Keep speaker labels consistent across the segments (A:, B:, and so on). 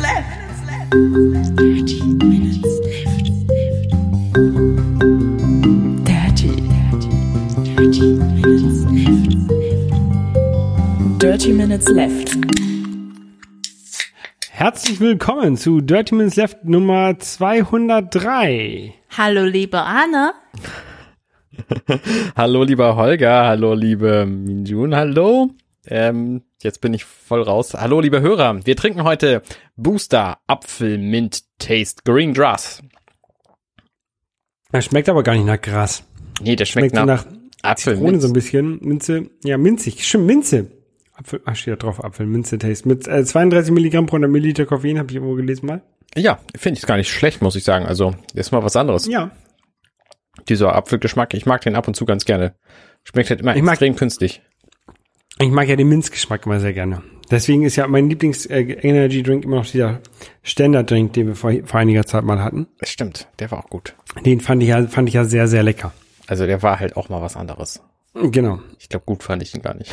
A: left. Dirty minutes left. Dirty, dirty, dirty minutes left. Dirty minutes left.
B: Herzlich willkommen zu Dirty Minutes Left Nummer 203.
C: Hallo, liebe Anne.
D: hallo, lieber Holger. Hallo, liebe Minjun. Hallo. Ähm, jetzt bin ich voll raus. Hallo, liebe Hörer. Wir trinken heute Booster Apfel Mint Taste Green Grass.
B: Das schmeckt aber gar nicht nach Gras.
D: Nee, der schmeckt,
B: Schmeckt
D: nach,
B: nach
D: Apfel
B: Zitrone so ein bisschen. Minze. Ja, minzig. Stimmt, Minze. Apfel, ach, steht da drauf, Apfel, Minze Taste. Mit äh, 32 Milligramm pro 100 Milliliter Koffein, habe ich irgendwo gelesen mal.
D: Ja, finde ich gar nicht schlecht, muss ich sagen. Also, ist mal was anderes.
B: Ja.
D: Dieser Apfelgeschmack, ich mag den ab und zu ganz gerne. Schmeckt halt immer
B: Ich mag-
D: extrem künstlich.
B: Ich mag ja den Minzgeschmack immer sehr gerne. Deswegen ist ja mein Lieblings-Energy-Drink immer noch dieser Standard-Drink, den wir vor, vor einiger Zeit mal hatten.
D: Das stimmt, der war auch gut.
B: Den fand ich ja, fand ich ja sehr, sehr lecker.
D: Also, der war halt auch mal was anderes.
B: Genau.
D: Ich glaube, gut fand ich ihn gar nicht.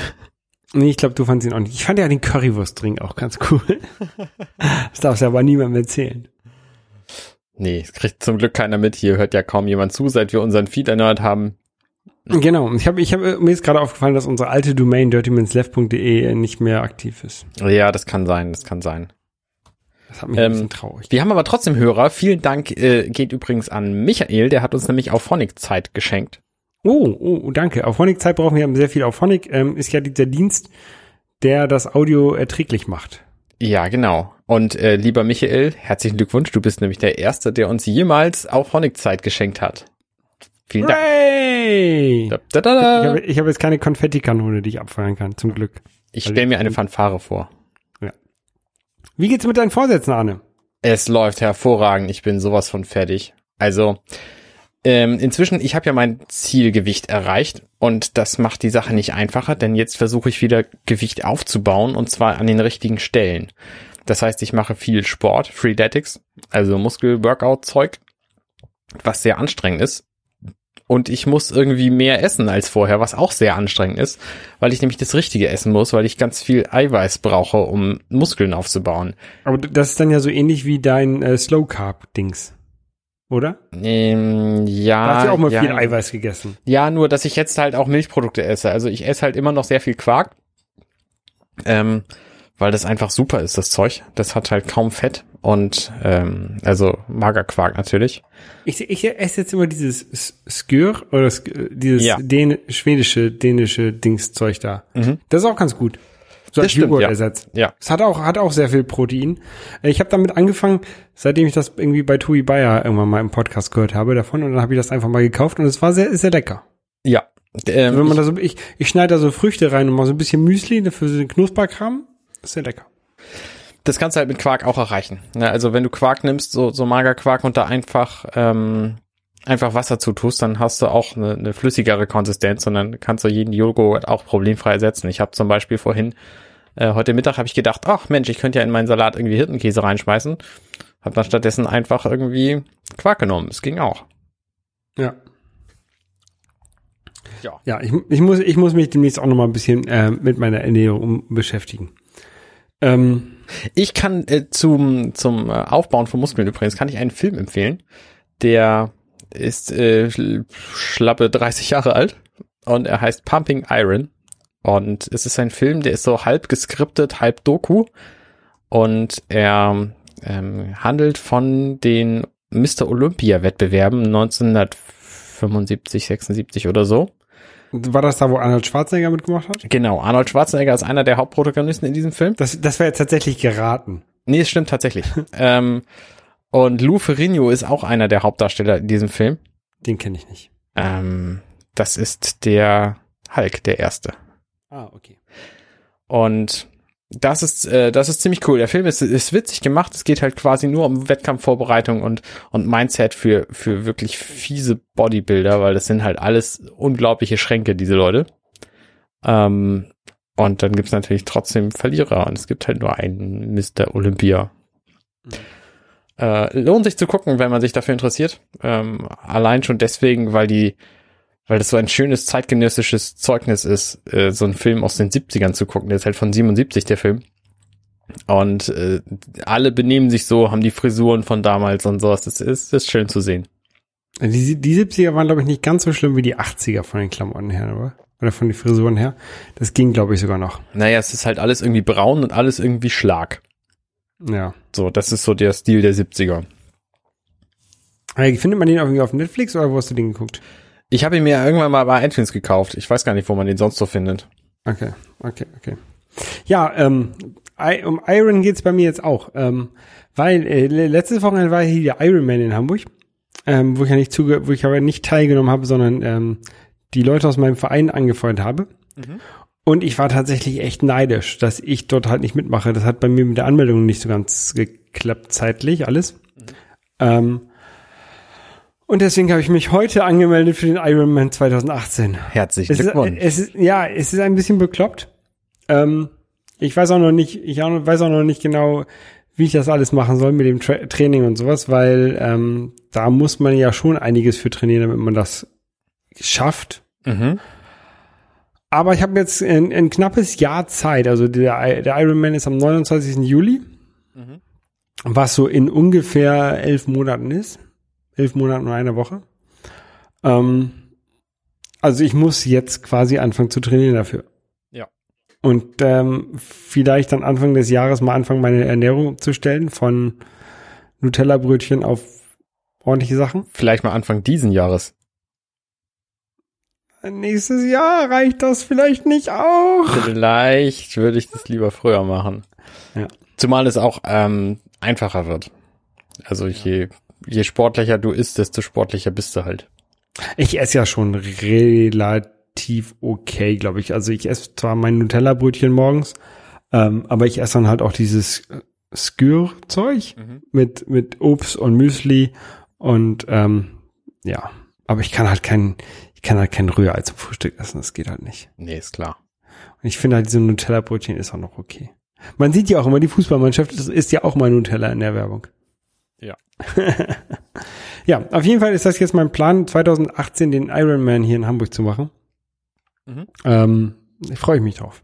B: Nee, ich glaube, du fandst ihn auch nicht. Ich fand ja den Currywurst-Drink auch ganz cool. das darfst du aber niemandem erzählen.
D: Nee, es kriegt zum Glück keiner mit. Hier hört ja kaum jemand zu, seit wir unseren Feed erneuert haben.
B: Genau. Ich habe, ich hab, mir ist gerade aufgefallen, dass unsere alte Domain dirtyminsleft.de nicht mehr aktiv ist.
D: Ja, das kann sein, das kann sein.
B: Das hat mich ein
D: Ähm,
B: bisschen traurig.
D: Wir haben aber trotzdem Hörer. Vielen Dank äh, geht übrigens an Michael, der hat uns nämlich auf Phonic Zeit geschenkt.
B: Oh, oh, danke. Auf Phonic-Zeit brauchen wir sehr viel. Auf Phonic ähm, ist ja dieser Dienst, der das Audio erträglich macht.
D: Ja, genau. Und äh, lieber Michael, herzlichen Glückwunsch. Du bist nämlich der Erste, der uns jemals auf Phonic Zeit geschenkt hat. Vielen Dank.
B: Hooray!
D: Da, da,
B: Ich
D: da,
B: habe,
D: da.
B: ich habe jetzt keine Konfettikanone, die ich abfeuern kann, zum Glück.
D: Ich stelle mir eine Fanfare vor.
B: Wie geht's mit deinen Vorsätzen, Arne?
D: Es läuft hervorragend. Ich bin sowas von fertig. Also ähm, inzwischen, ich habe ja mein Zielgewicht erreicht und das macht die Sache nicht einfacher, denn jetzt versuche ich wieder Gewicht aufzubauen und zwar an den richtigen Stellen. Das heißt, ich mache viel Sport, Freeletics, also Muskel-Workout-Zeug, was sehr anstrengend ist. Und ich muss irgendwie mehr essen als vorher, was auch sehr anstrengend ist, weil ich nämlich das Richtige essen muss, weil ich ganz viel Eiweiß brauche, um Muskeln aufzubauen.
B: Aber das ist dann ja so ähnlich wie dein äh, Slow Carb Dings, oder?
D: Ähm, ja.
B: Da hast du ja auch mal
D: ja,
B: viel Eiweiß gegessen.
D: Ja, nur, dass ich jetzt halt auch Milchprodukte esse. Also ich esse halt immer noch sehr viel Quark. Ähm, weil das einfach super ist, das Zeug. Das hat halt kaum Fett und ähm, also Magerquark natürlich.
B: Ich, ich esse jetzt immer dieses Skür oder Sk dieses
D: Ja.
B: Dän schwedische, dänische Dingszeug da. Das ist auch ganz gut. So
D: Das
B: als
D: stimmt, ja.
B: Joghurt-Ersatz.
D: Ja.
B: Es hat auch, hat auch sehr viel Protein. Äh, Ich habe damit angefangen, seitdem ich das irgendwie bei Tui Bayer irgendwann mal im Podcast gehört habe davon und dann habe ich das einfach mal gekauft und es war sehr, sehr lecker.
D: Ja. Ähm,
B: Wenn man
D: ich,
B: da so, ich, ich schneide da so Früchte rein und mal so ein bisschen Müsli dafür so den Knusperkram. Sehr lecker.
D: das kannst du halt mit Quark auch erreichen. Ne? Also wenn du Quark nimmst, so, so Magerquark und da einfach ähm, einfach Wasser zutust, dann hast du auch eine, eine flüssigere Konsistenz und dann kannst du jeden Joghurt auch problemfrei ersetzen. Ich habe zum Beispiel vorhin, äh, heute Mittag habe ich gedacht, ach Mensch, ich könnte ja in meinen Salat irgendwie Hirtenkäse reinschmeißen. Hab dann stattdessen einfach irgendwie Quark genommen. Es ging auch.
B: Ja.
D: Ja.
B: Ja, ich, ich, muss, ich muss mich demnächst auch noch mal ein bisschen äh, mit meiner Ernährung beschäftigen. Ähm,
D: Ich kann äh, zum, zum äh, Aufbauen von Muskeln übrigens, kann ich einen Film empfehlen, der ist äh, schl- schlappe 30 Jahre alt und er heißt Pumping Iron. Und es ist ein Film, der ist so halb geskriptet, halb Doku. Und er ähm, handelt von den Mr. Olympia-Wettbewerben 1975, 76 oder so.
B: War das da, wo Arnold Schwarzenegger mitgemacht hat?
D: Genau, Arnold Schwarzenegger ist einer der Hauptprotagonisten in diesem Film.
B: Das, das wäre tatsächlich geraten.
D: Nee, es stimmt tatsächlich. ähm, und Lou Ferrigno ist auch einer der Hauptdarsteller in diesem Film.
B: Den kenne ich nicht.
D: Ähm, das ist der Hulk, der erste.
B: Ah, okay.
D: Und das ist, äh, das ist ziemlich cool. Der Film ist, ist witzig gemacht. Es geht halt quasi nur um Wettkampfvorbereitung und, und Mindset für, für wirklich fiese Bodybuilder, weil das sind halt alles unglaubliche Schränke, diese Leute. Ähm, und dann gibt's natürlich trotzdem Verlierer und es gibt halt nur einen Mr. Olympia. Äh, lohnt sich zu gucken, wenn man sich dafür interessiert. Ähm, allein schon deswegen, weil die, weil das so ein schönes zeitgenössisches Zeugnis ist, äh, so einen Film aus den 70ern zu gucken. Der ist halt von 77, der Film. Und äh, alle benehmen sich so, haben die Frisuren von damals und sowas. Das ist, das ist schön zu sehen.
B: Die, die 70er waren, glaube ich, nicht ganz so schlimm wie die 80er von den Klamotten her, oder? Oder von den Frisuren her. Das ging, glaube ich, sogar noch.
D: Naja, es ist halt alles irgendwie braun und alles irgendwie Schlag.
B: Ja.
D: So, das ist so der Stil der 70er.
B: Hey, findet man den irgendwie auf Netflix oder wo hast du den geguckt?
D: Ich habe ihn mir irgendwann mal bei iTunes gekauft. Ich weiß gar nicht, wo man den sonst so findet.
B: Okay, okay, okay. Ja, ähm, I, um Iron geht's bei mir jetzt auch. Ähm, weil äh, le- letztes Wochenende war hier der Ironman in Hamburg, ähm, wo ich ja nicht zuge wo ich aber nicht teilgenommen habe, sondern ähm, die Leute aus meinem Verein angefeuert habe. Und ich war tatsächlich echt neidisch, dass ich dort halt nicht mitmache. Das hat bei mir mit der Anmeldung nicht so ganz geklappt zeitlich alles. Ähm, und deswegen habe ich mich heute angemeldet für den Ironman 2018.
D: Herzlichen
B: Es ist,
D: Glückwunsch.
B: es ist, ja, es ist ein bisschen bekloppt. Ähm, ich weiß auch noch nicht, ich auch, weiß auch noch nicht genau, wie ich das alles machen soll mit dem Tra Training und sowas, weil ähm, da muss man ja schon einiges für trainieren, damit man das schafft.
D: mhm.
B: Aber ich habe jetzt ein, ein knappes Jahr Zeit. Also der, der Ironman ist am 29. Juli,
D: Mhm.
B: was so in ungefähr elf Monaten ist. Elf Monaten und eine Woche. Ähm, also ich muss jetzt quasi anfangen zu trainieren dafür.
D: Ja.
B: Und ähm, vielleicht dann Anfang des Jahres mal anfangen, meine Ernährung zu stellen von Nutella-Brötchen auf ordentliche Sachen.
D: Vielleicht mal Anfang diesen Jahres.
B: Nächstes Jahr reicht das vielleicht nicht auch.
D: Vielleicht würde ich das lieber früher machen.
B: Ja.
D: Zumal es auch ähm, einfacher wird. Also je, je sportlicher du isst, desto sportlicher bist du halt.
B: Ich esse ja schon relativ okay, glaube ich. Also ich esse zwar mein Nutella-Brötchen morgens, ähm, aber ich esse dann halt auch dieses Skür-Zeug
D: Mhm.
B: mit, mit Obst und Müsli und ähm, ja, aber ich kann halt kein, ich kann halt kein Rührei zum Frühstück essen, das geht halt nicht.
D: Nee, ist klar.
B: Und ich finde halt diese Nutella-Brötchen ist auch noch okay. Man sieht ja auch immer, die Fußballmannschaft ist ja auch mal Nutella in der Werbung.
D: Ja.
B: Ja, auf jeden Fall ist das jetzt mein Plan, 2018 den Ironman hier in Hamburg zu machen.
D: Mhm.
B: Ähm, ich freue mich drauf.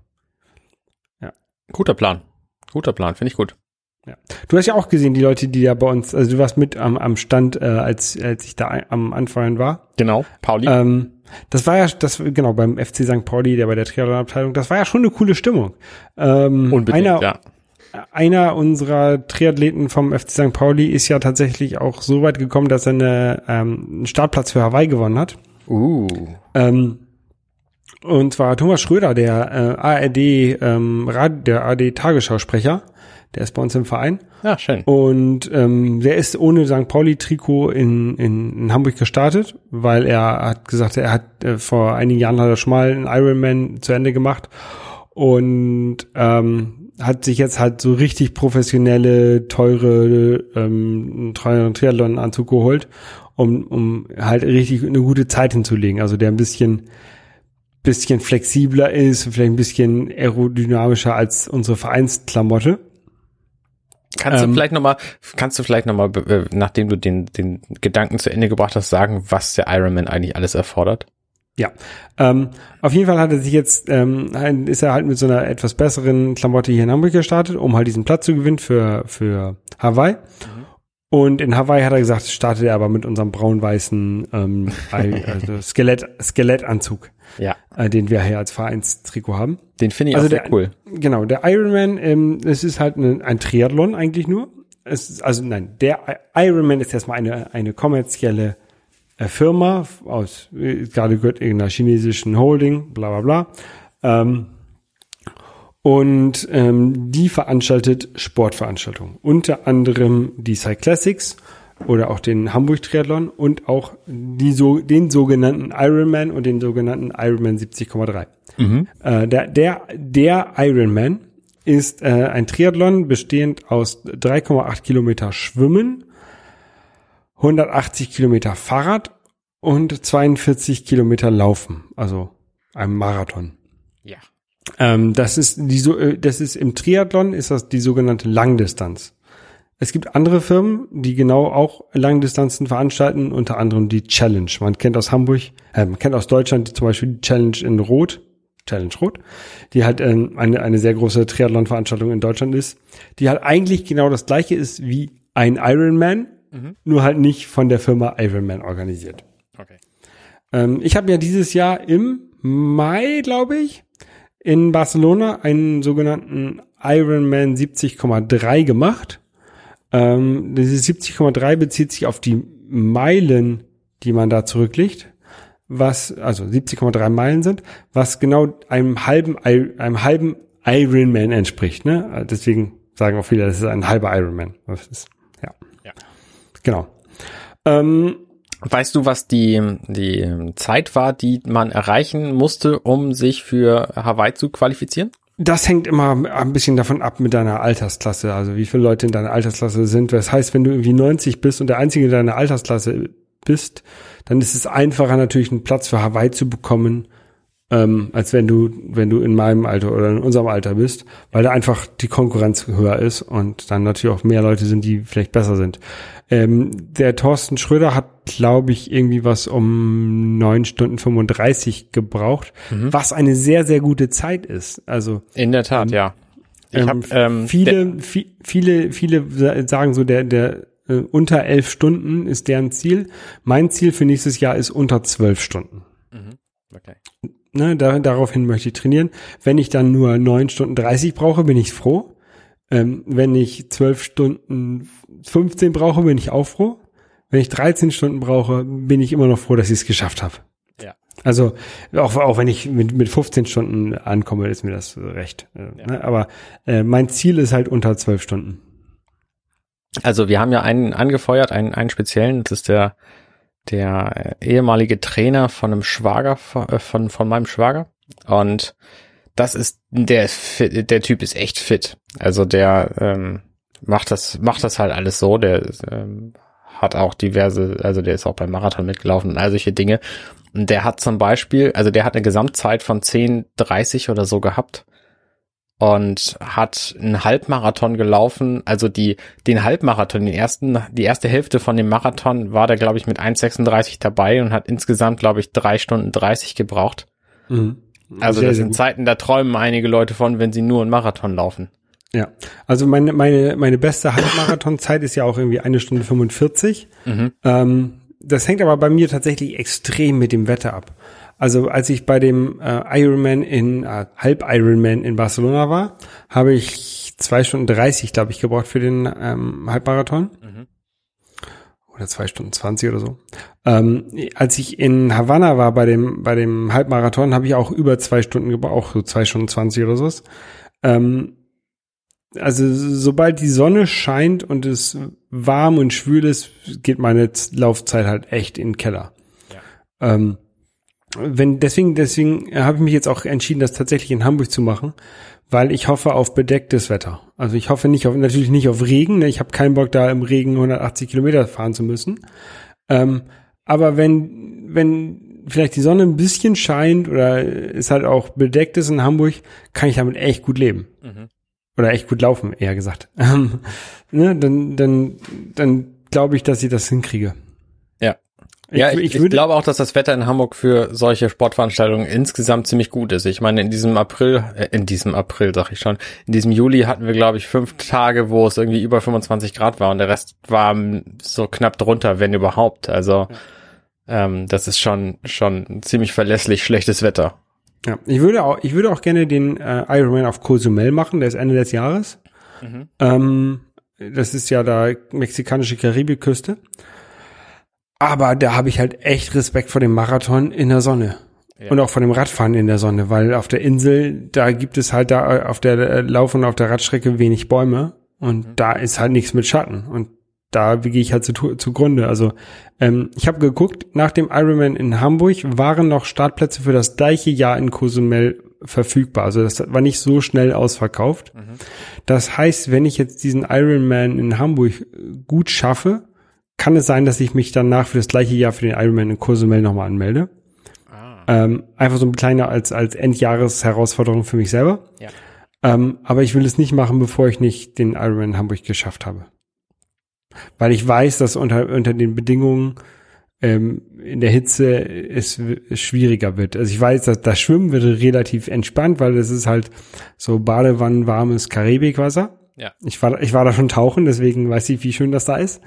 D: Guter Plan. Guter Plan, finde ich gut.
B: Du hast ja auch gesehen, die Leute, die da bei uns, also du warst mit am, am Stand, äh, als, als ich da ein- am Anfeuern war.
D: Genau, Pauli.
B: Ähm, das war ja, das genau beim FC St. Pauli, der bei der Triathlon-Abteilung, das war ja schon eine coole Stimmung. Ähm,
D: Unbedingt,
B: einer,
D: ja.
B: Einer unserer Triathleten vom FC St. Pauli ist ja tatsächlich auch so weit gekommen, dass er eine, ähm, einen Startplatz für Hawaii gewonnen hat.
D: Uh.
B: Ähm, und zwar Thomas Schröder, der äh, ARD, ähm, Rad, der ARD Tagesschausprecher, der ist bei uns im Verein.
D: Ja, schön.
B: Und ähm, der ist ohne St. Pauli-Trikot in, in, in Hamburg gestartet, weil er hat gesagt, er hat äh, vor einigen Jahren hat er schon mal einen Ironman zu Ende gemacht und ähm, hat sich jetzt halt so richtig professionelle, teure, ähm, teuren Triathlon-Anzug geholt, um, um halt richtig eine gute Zeit hinzulegen. Also der ein bisschen bisschen flexibler ist, vielleicht ein bisschen aerodynamischer als unsere Vereinsklamotte.
D: Kannst du
B: Ähm,
D: vielleicht nochmal, kannst du vielleicht nochmal, nachdem du den, den Gedanken zu Ende gebracht hast, sagen, was der Ironman eigentlich alles erfordert?
B: Ja, ähm, auf jeden Fall hat er sich jetzt, ähm, ist er halt mit so einer etwas besseren Klamotte hier in Hamburg gestartet, um halt diesen Platz zu gewinnen für, für Hawaii. Und in Hawaii hat er gesagt, startet er aber mit unserem braun-weißen ähm, also Skelett, Skelettanzug,
D: Ja.
B: äh, den wir hier als Vereinstrikot haben.
D: Den finde ich
B: Also
D: auch sehr
B: der-
D: cool.
B: Genau, der Ironman, ähm, es ist halt ein, ein Triathlon eigentlich nur. Es ist, also nein, der Ironman ist erstmal eine, eine kommerzielle Firma aus, äh, gerade gehört irgendeiner chinesischen Holding, bla bla bla. Ähm, und ähm, die veranstaltet Sportveranstaltungen. Unter anderem die Cyclassics oder auch den Hamburg Triathlon und auch die so, den sogenannten Ironman und den sogenannten Ironman 70,3. Äh, der, der, der Ironman ist äh, ein Triathlon bestehend aus 3,8 Kilometer Schwimmen, 180 Kilometer Fahrrad und 42 Kilometer Laufen, also einem Marathon.
D: Ja.
B: Ähm, das ist die so, äh, das ist im Triathlon ist das die sogenannte Langdistanz. Es gibt andere Firmen, die genau auch Langdistanzen veranstalten, unter anderem die Challenge. Man kennt aus Hamburg, äh, man kennt aus Deutschland zum Beispiel die Challenge in Rot, Challenge Rot, die halt ähm, eine, eine sehr große Triathlon-Veranstaltung in Deutschland ist, die halt eigentlich genau das gleiche ist wie ein Ironman, nur halt nicht von der Firma Ironman organisiert.
D: Okay.
B: Ähm, ich habe ja dieses Jahr im Mai, glaube ich, in Barcelona einen sogenannten Ironman 70,3 gemacht. Ähm, dieses 70,3 bezieht sich auf die Meilen, die man da zurücklegt, was also 70,3 Meilen sind, was genau einem halben einem halben Ironman entspricht. Ne? Deswegen sagen auch viele, das ist ein halber Ironman. Das ist. Genau. Ähm,
D: Weißt du, was die, die Zeit war, die man erreichen musste, um sich für Hawaii zu qualifizieren?
B: Das hängt immer ein bisschen davon ab mit deiner Altersklasse, also wie viele Leute in deiner Altersklasse sind. Das heißt, wenn du irgendwie 90 bist und der Einzige in deiner Altersklasse bist, dann ist es einfacher natürlich einen Platz für Hawaii zu bekommen, ähm, als wenn du, wenn du in meinem Alter oder in unserem Alter bist, weil da einfach die Konkurrenz höher ist und dann natürlich auch mehr Leute sind, die vielleicht besser sind. Ähm, der Thorsten Schröder hat, glaube ich, irgendwie was um neun Stunden 35 gebraucht, was eine sehr, sehr gute Zeit ist. Also
D: In der Tat, ja. Ich
B: ähm,
D: hab, ähm,
B: viele, vi- viele, viele sa- sagen so, der, der äh, unter elf Stunden ist deren Ziel. Mein Ziel für nächstes Jahr ist unter zwölf Stunden.
D: okay.
B: Ne, da, daraufhin möchte ich trainieren. Wenn ich dann nur neun Stunden 30 brauche, bin ich froh. Ähm, wenn ich zwölf Stunden 15 brauche, bin ich auch froh. Wenn ich 13 Stunden brauche, bin ich immer noch froh, dass ich es geschafft habe.
D: Ja.
B: Also auch, auch wenn ich mit, mit 15 Stunden ankomme, ist mir das recht. Äh, ne? Aber äh, mein Ziel ist halt unter zwölf Stunden.
D: Also wir haben ja einen angefeuert, einen, einen speziellen, das ist der, der äh, ehemalige Trainer von einem Schwager, von, äh, von, von meinem Schwager. Und das ist, der, ist fit, der Typ ist echt fit. Also der ähm, macht das, macht das halt alles so. Der ähm, hat auch diverse, also der ist auch beim Marathon mitgelaufen und all solche Dinge. Und der hat zum Beispiel, also der hat eine Gesamtzeit von 10,30 oder so gehabt und hat einen Halbmarathon gelaufen, also die den Halbmarathon, den ersten, die erste Hälfte von dem Marathon war der, glaube ich, mit 1,36 dabei und hat insgesamt, glaube ich, drei Stunden 30 gebraucht. Also
B: Sehr,
D: das sind. Zeiten, da träumen einige Leute von, wenn sie nur einen Marathon laufen.
B: Ja, also meine, meine, meine beste Halbmarathonzeit ist ja auch irgendwie eine Stunde 45. Ähm, das hängt aber bei mir tatsächlich extrem mit dem Wetter ab. Also als ich bei dem äh, Ironman in, äh, Halb-Ironman in Barcelona war, habe ich zwei Stunden 30, glaube ich, gebraucht für den ähm, Halbmarathon. Oder zwei Stunden 20 oder so. Ähm, als ich in Havanna war bei dem, bei dem Halbmarathon, habe ich auch über zwei Stunden gebraucht, so zwei Stunden 20 oder so. Ähm, also sobald die Sonne scheint und es warm und schwül ist, geht meine Laufzeit halt echt in den Keller. Ähm, wenn deswegen deswegen habe ich mich jetzt auch entschieden, das tatsächlich in Hamburg zu machen, weil ich hoffe auf bedecktes Wetter. Also ich hoffe nicht auf natürlich nicht auf Regen. Ne? Ich habe keinen Bock da im Regen 180 Kilometer fahren zu müssen. Ähm, aber wenn wenn vielleicht die Sonne ein bisschen scheint oder es halt auch bedeckt ist in Hamburg, kann ich damit echt gut leben oder echt gut laufen, eher gesagt. Ne, dann, dann, dann glaube ich, dass ich das hinkriege.
D: Ja.
B: Ich,
D: ja, ich,
B: ich
D: ich, glaube auch, dass das Wetter in Hamburg für solche Sportveranstaltungen insgesamt ziemlich gut ist. Ich meine, in diesem April, äh, in diesem April sag ich schon, in diesem Juli hatten wir, glaube ich, fünf Tage, wo es irgendwie über 25 Grad war und der Rest war so knapp drunter, wenn überhaupt. Also ähm, das ist schon schon ziemlich verlässlich schlechtes Wetter.
B: ja, ich würde auch, ich würde auch gerne den äh, Ironman auf Cozumel machen, der ist Ende des Jahres. Ähm, das ist ja da mexikanische Karibikküste. Aber da habe ich halt echt Respekt vor dem Marathon in der Sonne.
D: Ja.
B: Und auch vor dem Radfahren in der Sonne, weil auf der Insel, da gibt es halt da auf der äh, Lauf- und auf der Radstrecke wenig Bäume und da ist halt nichts mit Schatten und da gehe ich halt zu, zugrunde. Also ähm, ich habe geguckt, nach dem Ironman in Hamburg waren noch Startplätze für das gleiche Jahr in Cozumel verfügbar. Also das war nicht so schnell ausverkauft. Das heißt, wenn ich jetzt diesen Ironman in Hamburg äh, gut schaffe, kann es sein, dass ich mich danach für das gleiche Jahr für den Ironman in Cozumel nochmal anmelde. Ähm, einfach so ein kleiner als, als Endjahresherausforderung für mich selber.
D: Ja.
B: Ähm, aber ich will es nicht machen, bevor ich nicht den Ironman in Hamburg geschafft habe. Weil ich weiß, dass unter, unter den Bedingungen ähm, in der Hitze es, es schwieriger wird. Also ich weiß, dass das Schwimmen wird relativ entspannt, weil das ist halt so badewannenwarmes Karibikwasser.
D: Ja.
B: Ich war, ich war da schon tauchen, deswegen weiß ich, wie schön das da ist.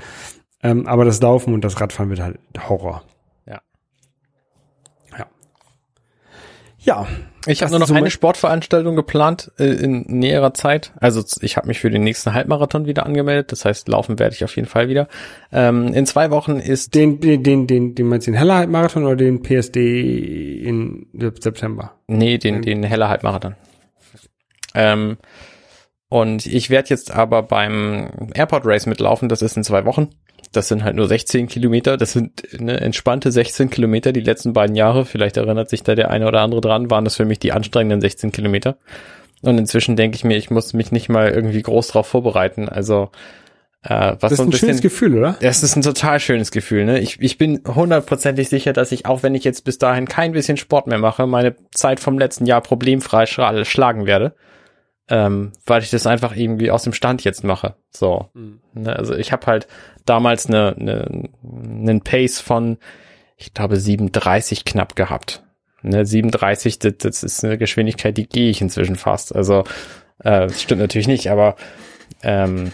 B: Ähm, aber das Laufen und das Radfahren wird halt Horror.
D: Ja.
B: Ja. Ja.
D: Ich habe nur noch
B: so
D: eine Sportveranstaltung geplant äh, in näherer Zeit. Also ich habe mich für den nächsten Halbmarathon wieder angemeldet. Das heißt, laufen werde ich auf jeden Fall wieder. Ähm, in zwei Wochen ist
B: Den, den, den, den, den meinst du den Heller Marathon oder den PSD in Sep- September?
D: Nee, den, den heller Halbmarathon. Ähm, und ich werde jetzt aber beim Airport Race mitlaufen, das ist in zwei Wochen. Das sind halt nur 16 Kilometer, das sind ne, entspannte 16 Kilometer die letzten beiden Jahre. Vielleicht erinnert sich da der eine oder andere dran, waren das für mich die anstrengenden 16 Kilometer. Und inzwischen denke ich mir, ich muss mich nicht mal irgendwie groß drauf vorbereiten. Also äh, was
B: Das ist
D: so ein
B: ein
D: bisschen
B: schönes Gefühl, oder?
D: das ist ein total schönes Gefühl. Ne? Ich, ich bin hundertprozentig sicher, dass ich, auch wenn ich jetzt bis dahin kein bisschen Sport mehr mache, meine Zeit vom letzten Jahr problemfrei schlagen werde. Ähm, weil ich das einfach irgendwie aus dem Stand jetzt mache. So. Ne? Also ich habe halt damals eine, eine, einen Pace von, ich glaube, 37 knapp gehabt. Ne? 37, das, das ist eine Geschwindigkeit, die gehe ich inzwischen fast. Also äh, das stimmt natürlich nicht, aber ähm,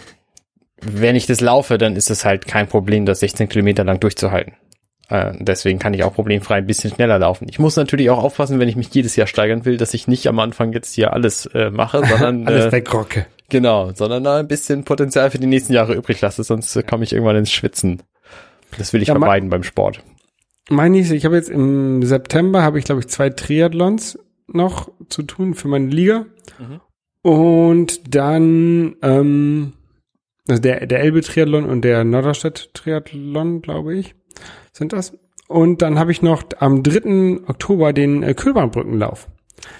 D: wenn ich das laufe, dann ist es halt kein Problem, das 16 Kilometer lang durchzuhalten. Äh, deswegen kann ich auch problemfrei ein bisschen schneller laufen. Ich muss natürlich auch aufpassen, wenn ich mich jedes Jahr steigern will, dass ich nicht am Anfang jetzt hier alles äh, mache, sondern
B: Alles
D: äh,
B: wegrocke.
D: genau, sondern da ein bisschen Potenzial für die nächsten Jahre übrig lasse, sonst äh, komme ich irgendwann ins Schwitzen. Das will ich
B: Ja,
D: vermeiden beim Sport.
B: Meine ich, ich habe jetzt im September habe ich glaube ich zwei Triathlons noch zu tun für meine Liga. Und dann ähm, also der der Elbe Triathlon und der Norderstedt Triathlon, glaube ich, sind das. Und dann habe ich noch am 3. Oktober den äh, Kühlbahnbrückenlauf.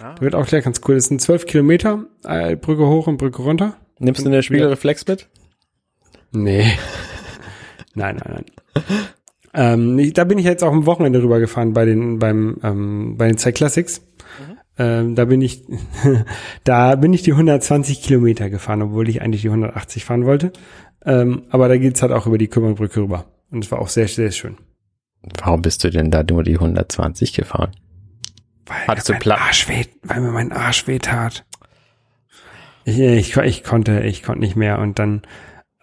D: Ah.
B: Der wird auch gleich ganz cool. Das sind zwölf Kilometer, äh, Brücke hoch und Brücke runter.
D: Nimmst du eine Spiegelreflex mit?
B: Nee. nein, nein, nein. ähm, ich- da bin ich jetzt auch am Wochenende rübergefahren bei den, beim, ähm, bei den Cyclassics. Ähm, da bin ich, da bin ich die 120 Kilometer gefahren, obwohl ich eigentlich die 180 fahren wollte. Ähm, aber da geht's halt auch über die Kümmerbrücke rüber. Und es war auch sehr, sehr schön.
D: Warum bist du denn da nur die 120 gefahren?
B: Weil
D: Hattest
B: mir
D: du
B: mein
D: Pla-
B: Arsch weh, weil mir mein Arsch weh tat. Ich, ich, ich konnte, ich konnte nicht mehr und dann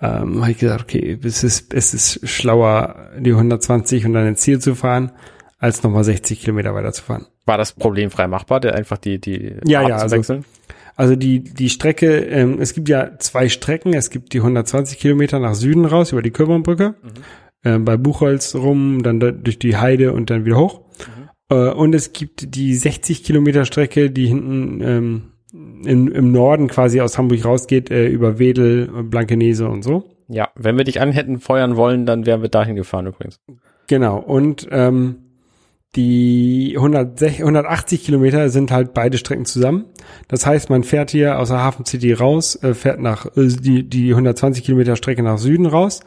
B: ähm, habe ich gesagt, okay, es ist, es ist schlauer, die 120 und dann ins Ziel zu fahren, als nochmal 60 Kilometer weiter zu fahren.
D: War das problemfrei machbar, der einfach die, die
B: Ja, ja, also-
D: wechseln?
B: Also die, die Strecke, ähm, es gibt ja zwei Strecken. Es gibt die 120 Kilometer nach Süden raus über die Kürbernbrücke, ähm, bei Buchholz rum, dann da, durch die Heide und dann wieder hoch. Äh, und es gibt die 60 Kilometer Strecke, die hinten ähm, in, im Norden quasi aus Hamburg rausgeht, äh, über Wedel, Blankenese und so.
D: Ja, wenn wir dich an hätten feuern wollen, dann wären wir dahin gefahren übrigens.
B: Genau. Und ähm, die 160, 180 Kilometer sind halt beide Strecken zusammen. Das heißt, man fährt hier aus der Hafen City raus, äh, fährt nach äh, die, die 120 Kilometer Strecke nach Süden raus,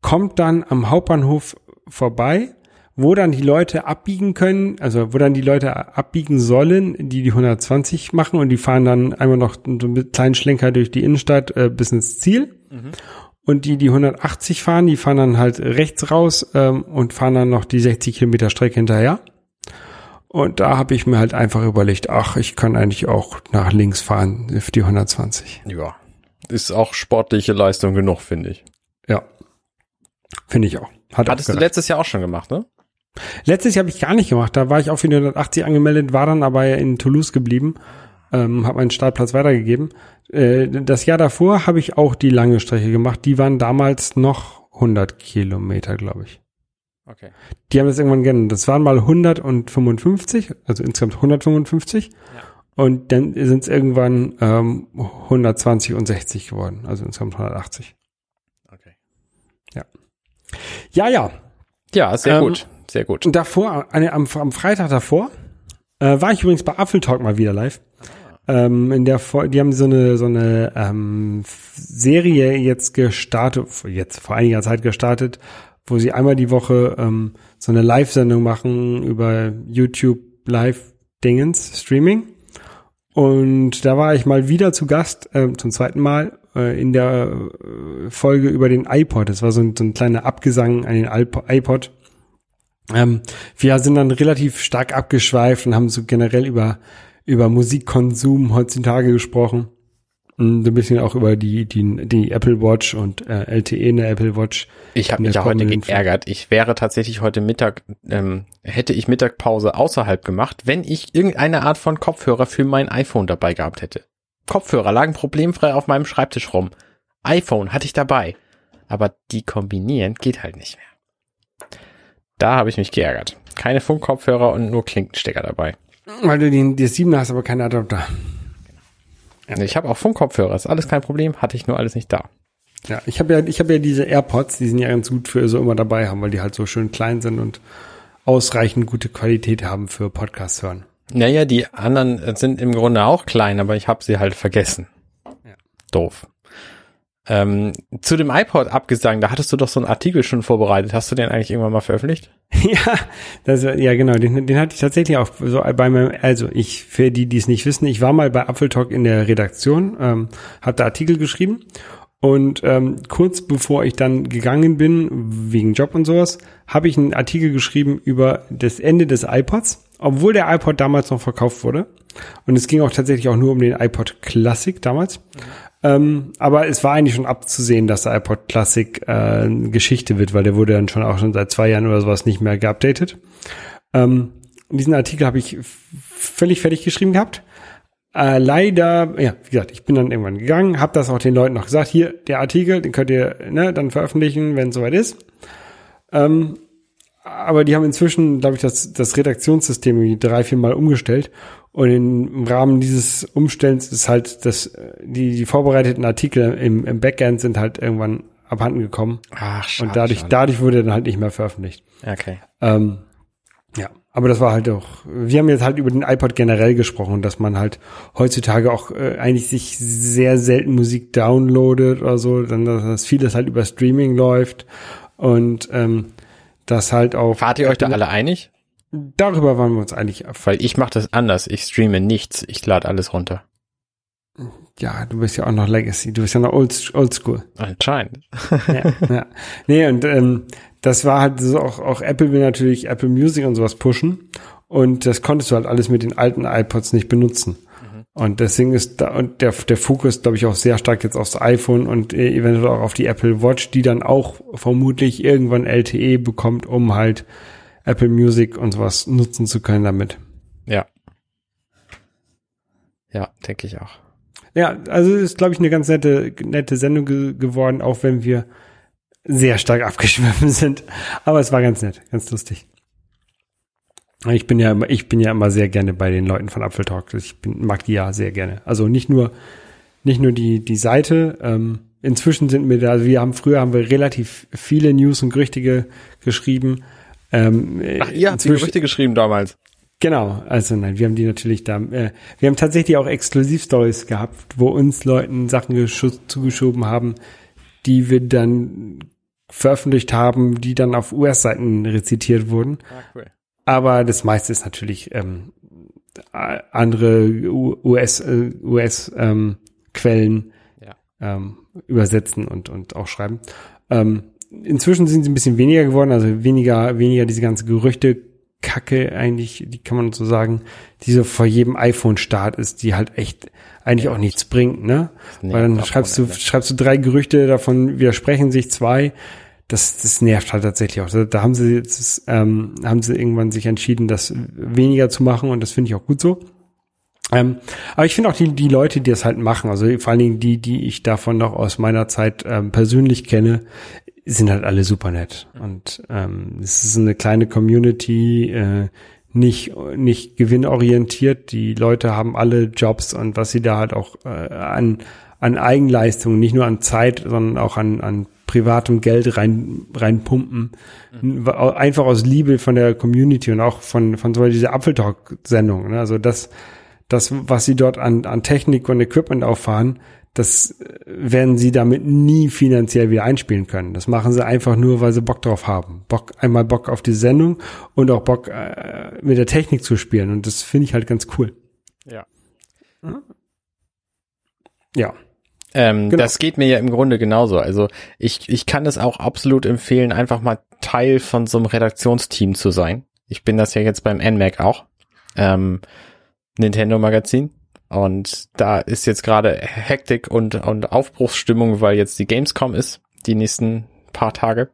B: kommt dann am Hauptbahnhof vorbei, wo dann die Leute abbiegen können, also wo dann die Leute abbiegen sollen, die die 120 machen und die fahren dann einmal noch so einen kleinen Schlenker durch die Innenstadt äh, bis ins Ziel. Und die, die 180 fahren, die fahren dann halt rechts raus ähm, und fahren dann noch die 60 Kilometer Strecke hinterher. Und da habe ich mir halt einfach überlegt, ach, ich kann eigentlich auch nach links fahren für die 120.
D: Ja. Ist auch sportliche Leistung genug, finde ich.
B: Ja, finde ich auch. Hat auch
D: Hattest du
B: gereicht.
D: letztes Jahr auch schon gemacht, ne?
B: Letztes Jahr habe ich gar nicht gemacht. Da war ich auch für die 180 angemeldet, war dann aber in Toulouse geblieben, ähm, habe meinen Startplatz weitergegeben. Äh, das Jahr davor habe ich auch die lange Strecke gemacht. Die waren damals noch 100 Kilometer, glaube ich.
D: Okay.
B: Die haben das irgendwann geändert. Das waren mal 155, also insgesamt 155. Und dann sind es irgendwann ähm, 120 und 60 geworden, also insgesamt 180. Ja, ja.
D: Ja, sehr
B: Ähm,
D: gut. Sehr gut.
B: Und davor, eine, am, am Freitag davor, äh, war ich übrigens bei Apfeltalk mal wieder live. Ähm, in der Fol- die haben so eine so eine ähm, Serie jetzt gestartet, jetzt vor einiger Zeit gestartet, wo sie einmal die Woche ähm, so eine Live-Sendung machen über YouTube Live-Dingens, Streaming. Und da war ich mal wieder zu Gast, ähm, zum zweiten Mal, äh, in der äh, Folge über den iPod. Das war so ein, so ein kleiner Abgesang an den iPod. iPod Ähm, wir sind dann relativ stark abgeschweift und haben so generell über, über Musikkonsum heutzutage gesprochen. Und ein bisschen auch über die, die, die Apple Watch und äh, LTE in der Apple Watch.
D: Ich habe mich ja heute geärgert. Ich wäre tatsächlich heute Mittag, ähm, hätte ich Mittagpause außerhalb gemacht, wenn ich irgendeine Art von Kopfhörer für mein iPhone dabei gehabt hätte. Kopfhörer lagen problemfrei auf meinem Schreibtisch rum. iPhone hatte ich dabei. Aber die kombinieren geht halt nicht mehr. Da habe ich mich geärgert. Keine Funkkopfhörer und nur Klinkenstecker dabei.
B: Weil du den, die 7 hast, aber keine Adapter.
D: Ich habe auch Funkkopfhörer, ist alles kein Problem, hatte ich nur alles nicht da.
B: Ja, ich habe ja, ich habe ja diese AirPods, die sind ja ganz gut für so immer dabei haben, weil die halt so schön klein sind und ausreichend gute Qualität haben für Podcast hören.
D: Naja, die anderen sind im Grunde auch klein, aber ich habe sie halt vergessen.
B: Ja.
D: Doof. Ähm, zu dem iPod abgesagt, da hattest du doch so einen Artikel schon vorbereitet. Hast du den eigentlich irgendwann mal veröffentlicht?
B: ja, das, ja genau, den, den hatte ich tatsächlich auch so bei meinem, also ich, für die, die es nicht wissen, ich war mal bei Apple Talk in der Redaktion, ähm, habe da Artikel geschrieben und ähm, kurz bevor ich dann gegangen bin, wegen Job und sowas, habe ich einen Artikel geschrieben über das Ende des iPods, obwohl der iPod damals noch verkauft wurde. Und es ging auch tatsächlich auch nur um den iPod Classic damals. Ähm, aber es war eigentlich schon abzusehen, dass der iPod Classic äh, Geschichte wird, weil der wurde dann schon auch schon seit zwei Jahren oder sowas nicht mehr geupdatet. Ähm, diesen Artikel habe ich völlig fertig geschrieben gehabt. Äh, leider, ja, wie gesagt, ich bin dann irgendwann gegangen, habe das auch den Leuten noch gesagt, hier, der Artikel, den könnt ihr ne, dann veröffentlichen, wenn es soweit ist. Ähm, aber die haben inzwischen, glaube ich, das, das Redaktionssystem drei, vier Mal umgestellt. Und im Rahmen dieses Umstellens ist halt das, äh, die, die vorbereiteten Artikel im, im Backend sind halt irgendwann abhanden gekommen.
D: Ach, schade.
B: und dadurch, dadurch wurde dann halt nicht mehr veröffentlicht.
D: Okay.
B: Ähm, ja, aber das war halt auch, wir haben jetzt halt über den iPod generell gesprochen, dass man halt heutzutage auch äh, eigentlich sich sehr selten Musik downloadet oder so, dann dass dass vieles halt über Streaming läuft und ähm, das halt auch
D: Wart ihr euch da alle einig?
B: Darüber waren wir uns eigentlich
D: Weil ich mache das anders. Ich streame nichts. Ich lade alles runter.
B: ja, du bist ja auch noch Legacy, du bist ja noch old, oldschool.
D: Anscheinend.
B: ja, ja. Nee, und ähm, das war halt so auch, auch Apple will natürlich Apple Music und sowas pushen. Und das konntest du halt alles mit den alten iPods nicht benutzen. Und deswegen ist da, und der, der Fokus, glaube ich, auch sehr stark jetzt aufs iPhone und äh, eventuell auch auf die Apple Watch, die dann auch vermutlich irgendwann LTE bekommt, um halt Apple Music und sowas nutzen zu können damit.
D: Ja. Ja, denke ich auch.
B: Ja, also ist, glaube ich, eine ganz nette, nette Sendung ge geworden, auch wenn wir sehr stark abgeschwiffen sind. Aber es war ganz nett, ganz lustig. Ich bin ja immer, ich bin ja immer sehr gerne bei den Leuten von Apfel Talk. Ich bin, mag die ja sehr gerne. Also nicht nur, nicht nur die, die Seite. Ähm, inzwischen sind mir da, also wir haben früher haben wir relativ viele News und Gerüchte ge geschrieben. Ähm,
D: Ach, ihr habt die Gerüchte geschrieben damals.
B: Genau, also nein, wir haben die natürlich da. Äh, wir haben tatsächlich auch Exklusivstories gehabt, wo uns Leuten Sachen zugeschoben haben, die wir dann veröffentlicht haben, die dann auf US-Seiten rezitiert wurden.
D: Ah, cool.
B: Aber das meiste ist natürlich ähm, andere U- US, äh, US ähm, Quellen
D: Ja.
B: ähm, übersetzen und, und auch schreiben. Ähm, inzwischen sind sie ein bisschen weniger geworden, also weniger, weniger diese ganze Gerüchte. Kacke eigentlich, die kann man so sagen, die so vor jedem iPhone-Start ist, die halt echt eigentlich auch nichts bringt, ne? Weil dann schreibst du, schreibst du drei Gerüchte, davon widersprechen sich zwei. Das, das nervt halt tatsächlich auch. Da, da haben sie jetzt, ähm, haben sie irgendwann sich entschieden, das weniger zu machen und das finde ich auch gut so. Ähm, aber ich finde auch die, die Leute, die das halt machen, also vor allen Dingen die, die ich davon noch aus meiner Zeit ähm, persönlich kenne, sind halt alle super nett. Und ähm, es ist eine kleine Community, äh, nicht, nicht gewinnorientiert. Die Leute haben alle Jobs und was sie da halt auch äh, an, an Eigenleistungen, nicht nur an Zeit, sondern auch an, an privatem Geld rein, reinpumpen. Einfach aus Liebe von der Community und auch von, von so dieser Apfeltalk-Sendung. Ne? Also das, das, was sie dort an, an Technik und Equipment auffahren, das äh, werden sie damit nie finanziell wieder einspielen können. Das machen sie einfach nur, weil sie Bock drauf haben. Bock, einmal Bock auf die Sendung und auch Bock äh, mit der Technik zu spielen. Und das finde ich halt ganz cool.
D: Ja.
B: Ja.
D: Ähm,
B: Genau.
D: Das geht mir ja im Grunde genauso. Also ich, ich kann es auch absolut empfehlen, einfach mal Teil von so einem Redaktionsteam zu sein. Ich bin das ja jetzt beim NMAC auch. Ähm, Nintendo Magazin. Und da ist jetzt gerade Hektik und, und Aufbruchsstimmung, weil jetzt die Gamescom ist, die nächsten paar Tage.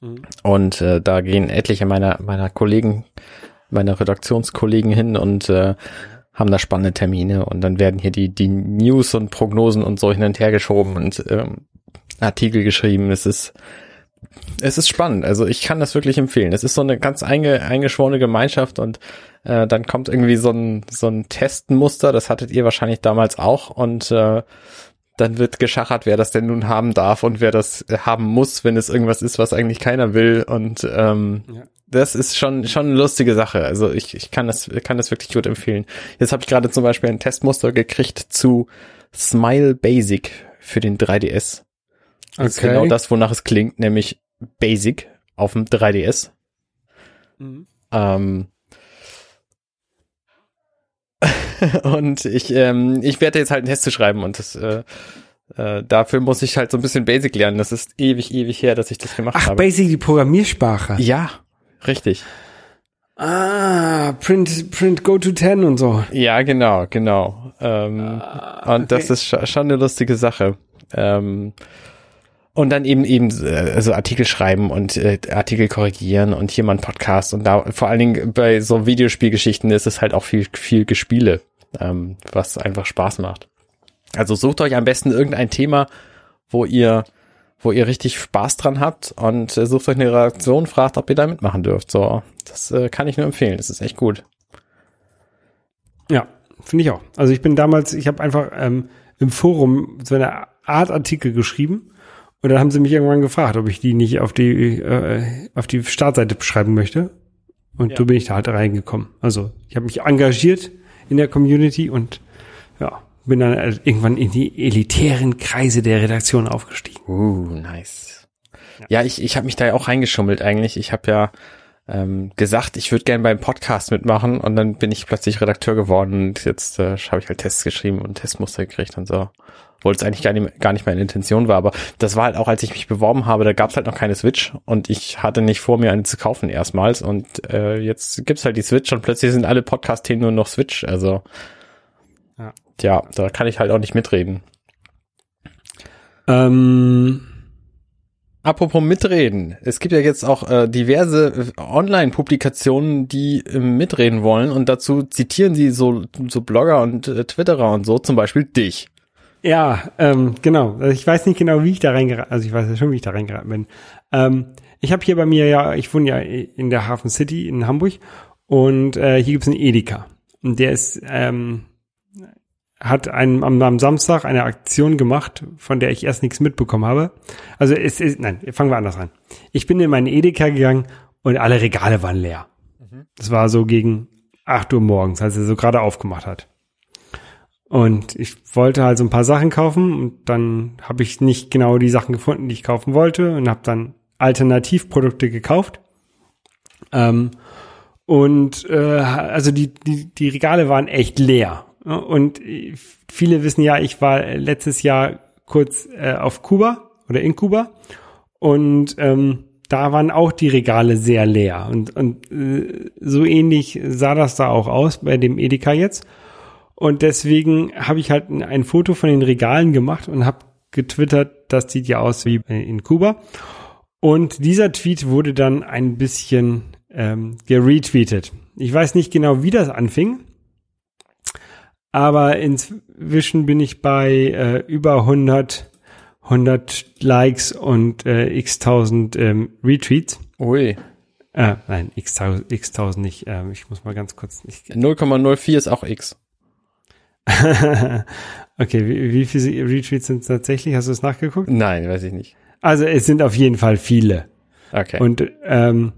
B: Mhm.
D: Und äh, da gehen etliche meiner, meiner Kollegen, meiner Redaktionskollegen hin und äh, haben da spannende Termine und dann werden hier die, die News und Prognosen und so hin und her geschoben und ähm, Artikel geschrieben. Es ist, es ist spannend. Also ich kann das wirklich empfehlen. Es ist so eine ganz einge, eingeschworene Gemeinschaft und äh, dann kommt irgendwie so ein, so ein Testenmuster, das hattet ihr wahrscheinlich damals auch und äh, dann wird geschachert, wer das denn nun haben darf und wer das haben muss, wenn es irgendwas ist, was eigentlich keiner will. Und ähm,
B: Ja.
D: das ist schon schon eine lustige Sache. Also ich, ich kann das kann das wirklich gut empfehlen. Jetzt habe ich gerade zum Beispiel ein Testmuster gekriegt zu Smile Basic für den 3DS. Das ist
B: Okay.
D: genau das, wonach es klingt, nämlich Basic auf dem 3DS.
B: Mhm.
D: Ähm, und ich, ähm, ich werde jetzt halt einen Test zu schreiben und das, äh, äh, dafür muss ich halt so ein bisschen Basic lernen. Das ist ewig, ewig her, dass ich das gemacht
B: Ach,
D: habe.
B: Basic, die Programmiersprache.
D: ja, richtig.
B: Ah, Print, Print Go to 10 und so.
D: Ja, genau, genau. Ähm, Und das ist scha- schon eine lustige Sache. Ähm, und dann eben eben äh, also Artikel schreiben und äh, Artikel korrigieren und hier mal einen Podcast und da vor allen Dingen bei so Videospielgeschichten ist es halt auch viel viel Gespiele, ähm, was einfach Spaß macht. Also sucht euch am besten irgendein Thema, wo ihr wo ihr richtig Spaß dran habt und äh, sucht euch eine Reaktion, fragt, ob ihr da mitmachen dürft. So, das äh, kann ich nur empfehlen. Das ist echt gut.
B: Ja, finde ich auch. Also ich bin damals, ich habe einfach ähm, im Forum so eine Art Artikel geschrieben und dann haben sie mich irgendwann gefragt, ob ich die nicht auf die äh, auf die Startseite beschreiben möchte. Und
D: Ja.
B: so bin ich da halt reingekommen. Also ich habe mich engagiert in der Community und ja, bin dann äh, irgendwann in die elitären Kreise der Redaktion aufgestiegen.
D: Uh, nice. Ja, ich, ich habe mich da ja auch reingeschummelt eigentlich. Ich habe ja ähm, gesagt, ich würde gerne beim Podcast mitmachen und dann bin ich plötzlich Redakteur geworden und jetzt äh, habe ich halt Tests geschrieben und Testmuster gekriegt und so. Obwohl es eigentlich gar nicht, gar nicht meine Intention war, aber das war halt auch, als ich mich beworben habe, da gab es halt noch keine Switch und ich hatte nicht vor, mir eine zu kaufen erstmals und äh, jetzt gibt's halt die Switch und plötzlich sind alle Podcast-Themen nur noch Switch, also
B: Ja.
D: Tja, da kann ich halt auch nicht mitreden.
B: Ähm,
D: Apropos mitreden. Es gibt ja jetzt auch äh, diverse äh, Online-Publikationen, die äh, mitreden wollen und dazu zitieren sie so, so Blogger und äh, Twitterer und so, zum Beispiel dich.
B: Ja, ähm, genau. Also ich weiß nicht genau, wie ich da reingeraten, also ich weiß ja schon, wie ich da reingeraten bin. Ähm, ich habe hier bei mir ja, ich wohne ja in der Hafen City in Hamburg und äh, hier gibt's einen Edeka. Und der ist, ähm, hat einen, am, am Samstag eine Aktion gemacht, von der ich erst nichts mitbekommen habe. Also es ist, nein, fangen wir anders an. Ich bin in meinen Edeka gegangen und alle Regale waren leer. Das war so gegen 8 Uhr morgens, als er so gerade aufgemacht hat. Und ich wollte halt so ein paar Sachen kaufen und dann habe ich nicht genau die Sachen gefunden, die ich kaufen wollte und habe dann Alternativprodukte gekauft. Ähm, und äh, also die, die, die Regale waren echt leer. Und äh, viele wissen ja, ich war letztes Jahr kurz äh, auf Kuba oder in Kuba und ähm, da waren auch die Regale sehr leer. Und, und äh, so ähnlich sah das da auch aus bei dem Edeka jetzt. Und deswegen habe ich halt ein, Foto von den Regalen gemacht und habe getwittert, das sieht ja aus wie in Kuba. Und dieser Tweet wurde dann ein bisschen ähm, geretweetet. Ich weiß nicht genau, wie das anfing, aber inzwischen bin ich bei äh, über 100, 100 Likes und äh, x tausend ähm, Retweets.
D: Ui.
B: Äh, nein, x tausend, x tausend nicht. Ähm, ich muss mal ganz kurz. Ich,
D: 0,04 ist auch X.
B: okay, wie, wie viele Retweets sind es tatsächlich? Hast du es nachgeguckt?
D: Nein, weiß ich nicht.
B: Also es sind auf jeden Fall viele.
D: Okay.
B: Und ähm,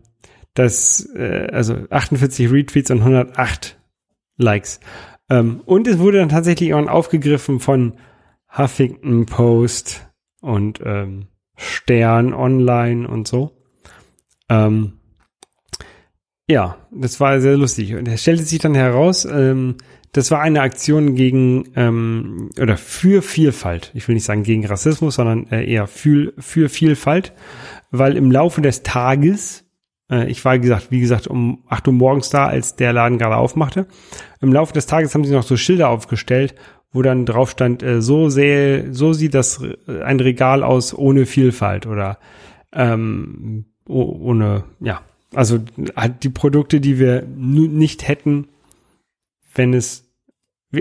B: das, äh, also 48 Retweets und 108 Likes. Ähm, und es wurde dann tatsächlich auch aufgegriffen von Huffington Post und ähm, Stern Online und so. Ähm, ja, das war sehr lustig. Und es stellte sich dann heraus, ähm, das war eine Aktion gegen ähm, oder für Vielfalt. Ich will nicht sagen gegen Rassismus, sondern äh, eher für, für Vielfalt, weil im Laufe des Tages, äh, ich war gesagt, wie gesagt um 8 Uhr morgens da, als der Laden gerade aufmachte. Im Laufe des Tages haben sie noch so Schilder aufgestellt, wo dann drauf stand, äh, so sehe, so sieht das äh, ein Regal aus ohne Vielfalt oder ähm, oh- ohne, ja, also die Produkte, die wir nicht hätten, wenn es,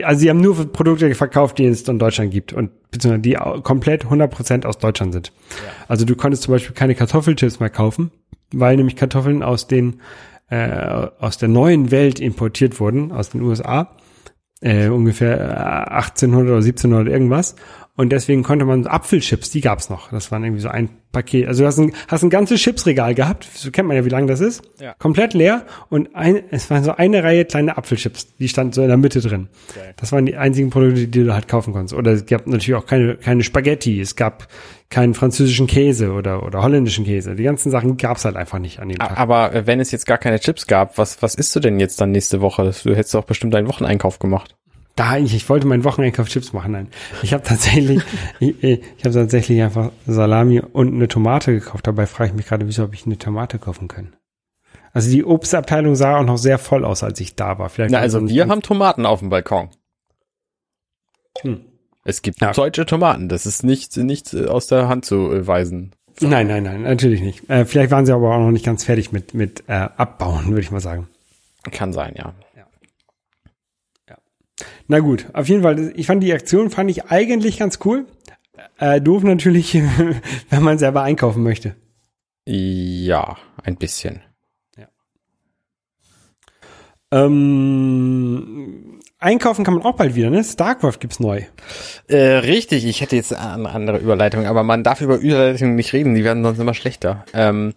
B: also sie haben nur Produkte verkauft, die es in Deutschland gibt und beziehungsweise die komplett 100% aus Deutschland sind. Also du konntest zum Beispiel keine Kartoffelchips mehr kaufen, weil nämlich Kartoffeln aus den äh, aus der neuen Welt importiert wurden, aus den USA, äh, ungefähr äh, 1800 oder 1700 irgendwas. Und deswegen konnte man Apfelchips, die gab's noch. Das waren irgendwie so ein Paket. Also du hast ein, hast ein ganzes Chipsregal gehabt. So kennt man ja, wie lang das ist.
D: Ja.
B: Komplett leer. Und ein, es waren so eine Reihe kleine Apfelchips. Die standen so in der Mitte drin.
D: Geil.
B: Das waren die einzigen Produkte, die du halt kaufen konntest. Oder es gab natürlich auch keine, keine Spaghetti. Es gab keinen französischen Käse oder, oder holländischen Käse. Die ganzen Sachen gab's halt einfach nicht an dem Tag.
D: Aber äh, wenn es jetzt gar keine Chips gab, was, was isst du denn jetzt dann nächste Woche? Du hättest doch bestimmt einen Wocheneinkauf gemacht.
B: Da ich, ich wollte meinen Wocheneinkauf Chips machen. Nein, ich habe tatsächlich, ich, ich habe tatsächlich einfach Salami und eine Tomate gekauft. Dabei frage ich mich gerade, wieso habe ich eine Tomate kaufen können? Also die Obstabteilung sah auch noch sehr voll aus, als ich da war. Vielleicht
D: Na, also
B: so
D: wir haben Tomaten auf dem Balkon.
B: Hm.
D: Es gibt
B: Ja.
D: deutsche Tomaten. Das ist nicht, nicht äh, aus der Hand zu äh, weisen.
B: Nein, nein, nein, natürlich nicht. Äh, vielleicht waren sie aber auch noch nicht ganz fertig mit mit äh, abbauen, würde ich mal sagen.
D: Kann sein, ja.
B: Na gut, auf jeden Fall. Ich fand die Aktion fand ich eigentlich ganz cool. Äh, doof natürlich, wenn man selber einkaufen möchte.
D: Ja, ein bisschen.
B: Ähm, einkaufen kann man auch bald wieder, ne? StarCraft gibt's neu.
D: Äh, richtig, ich hätte jetzt eine andere Überleitung, aber man darf über Überleitungen nicht reden, die werden sonst immer schlechter. Ähm,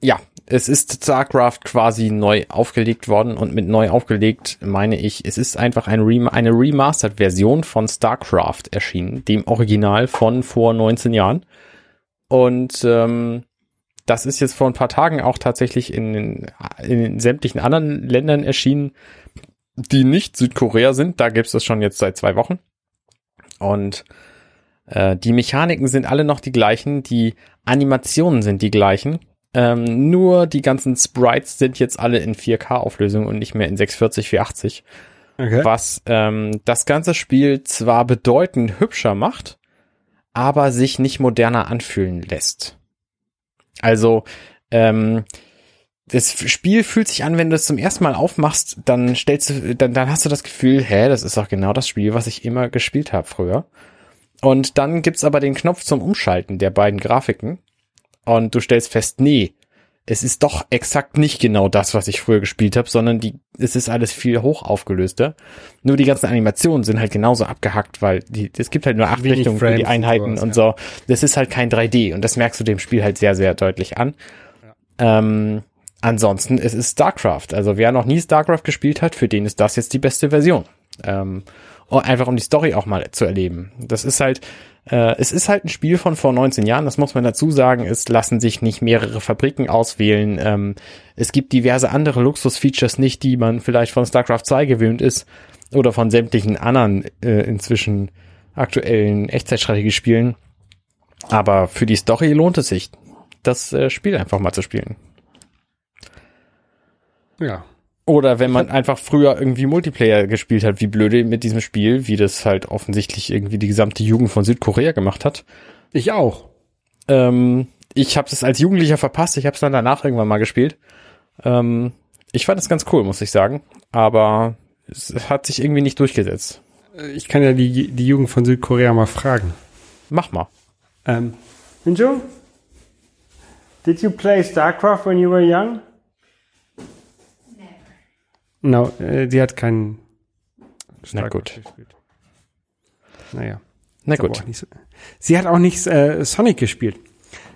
D: ja, es ist StarCraft quasi neu aufgelegt worden und mit neu aufgelegt meine ich, es ist einfach ein Rem eine Remastered-Version von StarCraft erschienen, dem Original von vor 19 Jahren. Und ähm, das ist jetzt vor ein paar Tagen auch tatsächlich in, den- in sämtlichen anderen Ländern erschienen, die nicht Südkorea sind. Da gibt's das schon jetzt seit zwei Wochen. Und äh, die Mechaniken sind alle noch die gleichen, die Animationen sind die gleichen. Ähm, nur die ganzen Sprites sind jetzt alle in 4K-Auflösung und nicht mehr in 640 480
B: Okay.
D: was ähm, das ganze Spiel zwar bedeutend hübscher macht, aber sich nicht moderner anfühlen lässt. Also, ähm, das Spiel fühlt sich an, wenn du es zum ersten Mal aufmachst, dann stellst du, dann, dann hast du das Gefühl, hä, das ist doch genau das Spiel, was ich immer gespielt habe früher. Und dann gibt's aber den Knopf zum Umschalten der beiden Grafiken und du stellst fest, nee, es ist doch exakt nicht genau das, was ich früher gespielt habe, sondern die, es ist alles viel hoch aufgelöster. Nur die ganzen Animationen sind halt genauso abgehackt, weil die, es gibt halt nur acht
B: Wenig
D: Richtungen für
B: Frames
D: die
B: und
D: Einheiten
B: sowas,
D: und so. Das ist halt kein 3D und das merkst du dem Spiel halt sehr, sehr deutlich an. Ähm, ansonsten, es ist StarCraft. Also wer noch nie StarCraft gespielt hat, für den ist das jetzt die beste Version. Ähm, und einfach um die Story auch mal zu erleben. Das ist halt, äh, es ist halt ein Spiel von vor 19 Jahren, das muss man dazu sagen. Es lassen sich nicht mehrere Fabriken auswählen. Ähm, es gibt diverse andere Luxusfeatures nicht, die man vielleicht von StarCraft 2 gewöhnt ist oder von sämtlichen anderen äh, inzwischen aktuellen Echtzeitstrategiespielen. Aber für die Story lohnt es sich, das äh, Spiel einfach mal zu spielen.
B: Ja.
D: Oder wenn man einfach früher irgendwie Multiplayer gespielt hat, wie blöde mit diesem Spiel, wie das halt offensichtlich irgendwie die gesamte Jugend von Südkorea gemacht hat.
B: Ich auch.
D: Ähm, ich habe es als Jugendlicher verpasst, ich habe es dann danach irgendwann mal gespielt. Ähm, ich fand es ganz cool, muss ich sagen, aber es hat sich irgendwie nicht durchgesetzt.
B: Ich kann ja die, die Jugend von Südkorea mal fragen.
D: Mach mal.
B: Ähm, Minjo? Did you play StarCraft when you were young? No, äh, die hat keinen
D: Na gut.
B: gespielt. Naja.
D: Na gut.
B: so. Sie hat auch nicht äh, Sonic gespielt.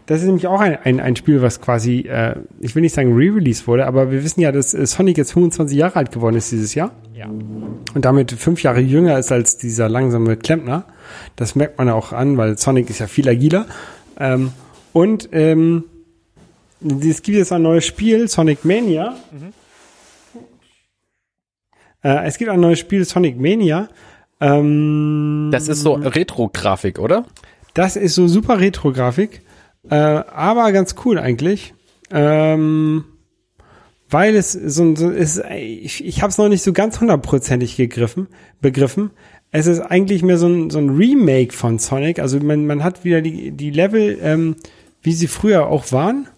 B: Das ist nämlich auch ein, ein, ein Spiel, was quasi, äh, ich will nicht sagen re-release wurde, aber wir wissen ja, dass äh, Sonic jetzt 25 Jahre alt geworden ist dieses Jahr
D: Ja.
B: und damit fünf Jahre jünger ist als dieser langsame Klempner. Das merkt man auch an, weil Sonic ist ja viel agiler. Ähm, und ähm, es gibt jetzt ein neues Spiel, Sonic Mania. Äh, es gibt ein neues Spiel, Sonic Mania. Ähm,
D: Das ist so Retro-Grafik, oder?
B: das ist so super Retro-Grafik, äh, aber ganz cool eigentlich. Ähm, weil es so, ein- so ist, ich, ich habe es noch nicht so ganz hundertprozentig gegriffen, begriffen. Es ist eigentlich mehr so ein, so ein Remake von Sonic. Also man, man hat wieder die, die Level, ähm, wie sie früher auch waren,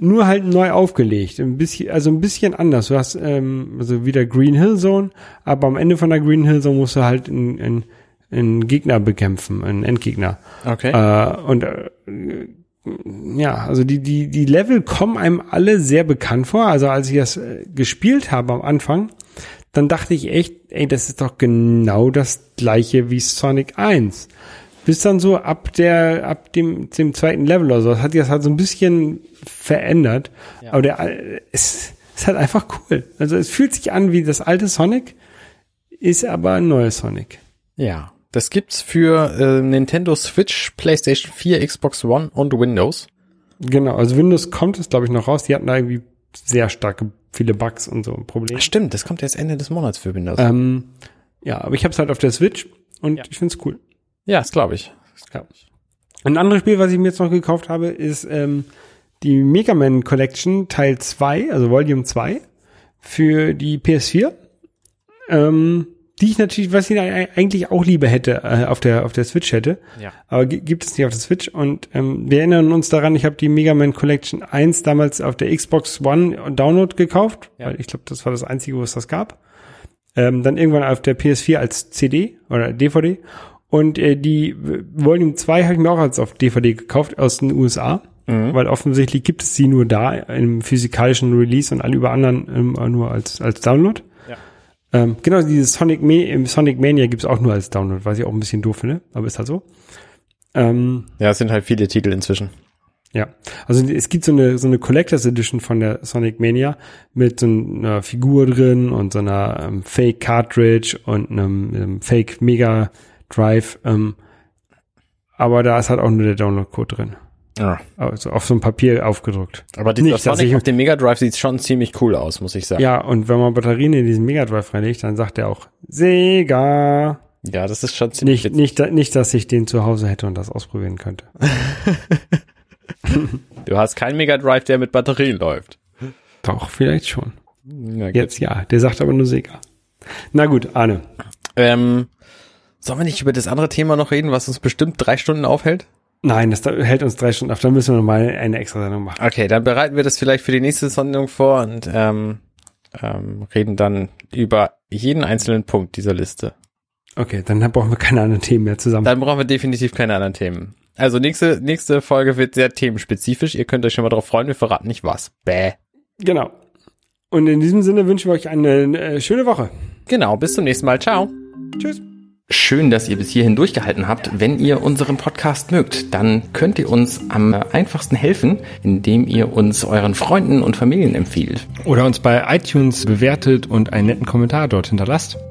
B: nur halt neu aufgelegt. Ein bisschen, also ein bisschen anders. Du hast ähm, also wieder Green Hill Zone, aber am Ende von der Green Hill Zone musst du halt einen, einen, einen Gegner bekämpfen, einen Endgegner.
D: Okay.
B: Äh, und äh, ja, also die, die, die Level kommen einem alle sehr bekannt vor. Also als ich das äh, gespielt habe am Anfang, dann dachte ich echt, ey, das ist doch genau das gleiche wie Sonic 1. Bis dann so ab der, ab dem, dem zweiten Level oder so, das hat sich das halt so ein bisschen verändert. Aber der, es ist halt einfach cool. Also es fühlt sich an wie das alte Sonic, ist aber ein neues Sonic.
D: Ja. Das gibt's für äh, Nintendo Switch, PlayStation 4, Xbox One und Windows.
B: Genau, also Windows kommt es, glaube ich, noch raus. Die hatten da irgendwie sehr starke, viele Bugs und so Probleme.
D: Stimmt, das kommt erst Ende des Monats für Windows.
B: Ähm, ja, aber ich habe es halt auf der Switch und ich find's cool.
D: Ja, das glaube ich.
B: Ja. Ein anderes Spiel, was ich mir jetzt noch gekauft habe, ist ähm, die Mega Man Collection Teil 2, also Volume 2 für die PS4. Ähm, die ich natürlich, was ich eigentlich auch lieber hätte, äh, auf der auf der Switch hätte.
D: Ja.
B: Aber gi- gibt es nicht auf der Switch. Und ähm, wir erinnern uns daran, ich habe die Mega Man Collection 1 damals auf der Xbox One Download gekauft,
D: Ja.
B: weil ich glaube, das war das Einzige, wo es das gab. Ähm, dann irgendwann auf der PS4 als CD oder DVD. Und äh, die Volume 2 habe ich mir auch als auf DVD gekauft aus den USA. Weil offensichtlich gibt es sie nur da im physikalischen Release und alle über anderen ähm, nur als, als Download.
D: Ja.
B: Ähm, genau, dieses Sonic, Ma Sonic Mania gibt's auch nur als Download, was ich auch ein bisschen doof finde, aber ist halt so. Ähm,
D: Ja, es sind halt viele Titel inzwischen.
B: ja, also es gibt so eine so eine Collectors Edition von der Sonic Mania mit so einer Figur drin und so einer ähm, Fake Cartridge und einem, ähm, Fake Mega Drive. Ähm, aber da ist halt auch nur der Download-Code drin.
D: Ja.
B: Also auf so einem Papier aufgedruckt.
D: Aber dieser
B: Nicht,
D: Sonic
B: ich-
D: auf dem Mega Drive sieht schon ziemlich cool aus, muss ich sagen.
B: Ja, und wenn man Batterien in diesen Mega Drive reinlegt, dann sagt er auch Sega.
D: Ja, das ist schon ziemlich
B: Nicht, nicht, da- nicht, dass ich den zu Hause hätte und das ausprobieren könnte.
D: Du hast keinen Mega Drive, der mit Batterien läuft.
B: Doch, vielleicht schon. Jetzt ja. Der sagt aber nur Sega. Na gut, Arne.
D: Ähm, sollen wir nicht über das andere Thema noch reden, was uns bestimmt drei Stunden aufhält?
B: Nein, das da- hält uns drei Stunden auf. Dann müssen wir nochmal eine extra Sendung machen.
D: Okay, dann bereiten wir das vielleicht für die nächste Sendung vor und ähm, ähm, reden dann über jeden einzelnen Punkt dieser Liste.
B: Okay, dann brauchen wir keine anderen Themen mehr zusammen.
D: Dann brauchen wir definitiv keine anderen Themen. Also nächste, nächste Folge wird sehr themenspezifisch. Ihr könnt euch schon mal darauf freuen, wir verraten nicht was. Bäh.
B: Genau. Und in diesem Sinne wünschen wir euch eine äh, schöne Woche.
D: Genau, bis zum nächsten Mal. Ciao.
B: Tschüss.
C: Schön, dass ihr bis hierhin durchgehalten habt. Wenn ihr unseren Podcast mögt, dann könnt ihr uns am einfachsten helfen, indem ihr uns euren Freunden und Familien empfiehlt.
E: Oder uns bei iTunes bewertet und einen netten Kommentar dort hinterlasst.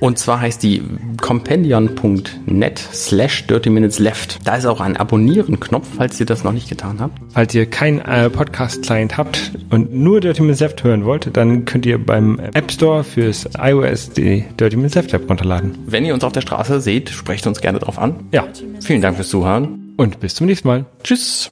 C: Und zwar heißt die compendion.net slash dirty minutes left. Da ist auch ein Abonnieren-Knopf, falls ihr das noch nicht getan habt.
E: Falls ihr keinen äh, Podcast-Client habt und nur Dirty Minutes Left hören wollt, dann könnt ihr beim App Store fürs iOS die Dirty Minutes Left App runterladen.
C: Wenn ihr uns auf der Straße seht, sprecht uns gerne drauf an.
E: Ja,
C: Vielen Dank fürs Zuhören.
E: und bis zum nächsten Mal.
C: Tschüss.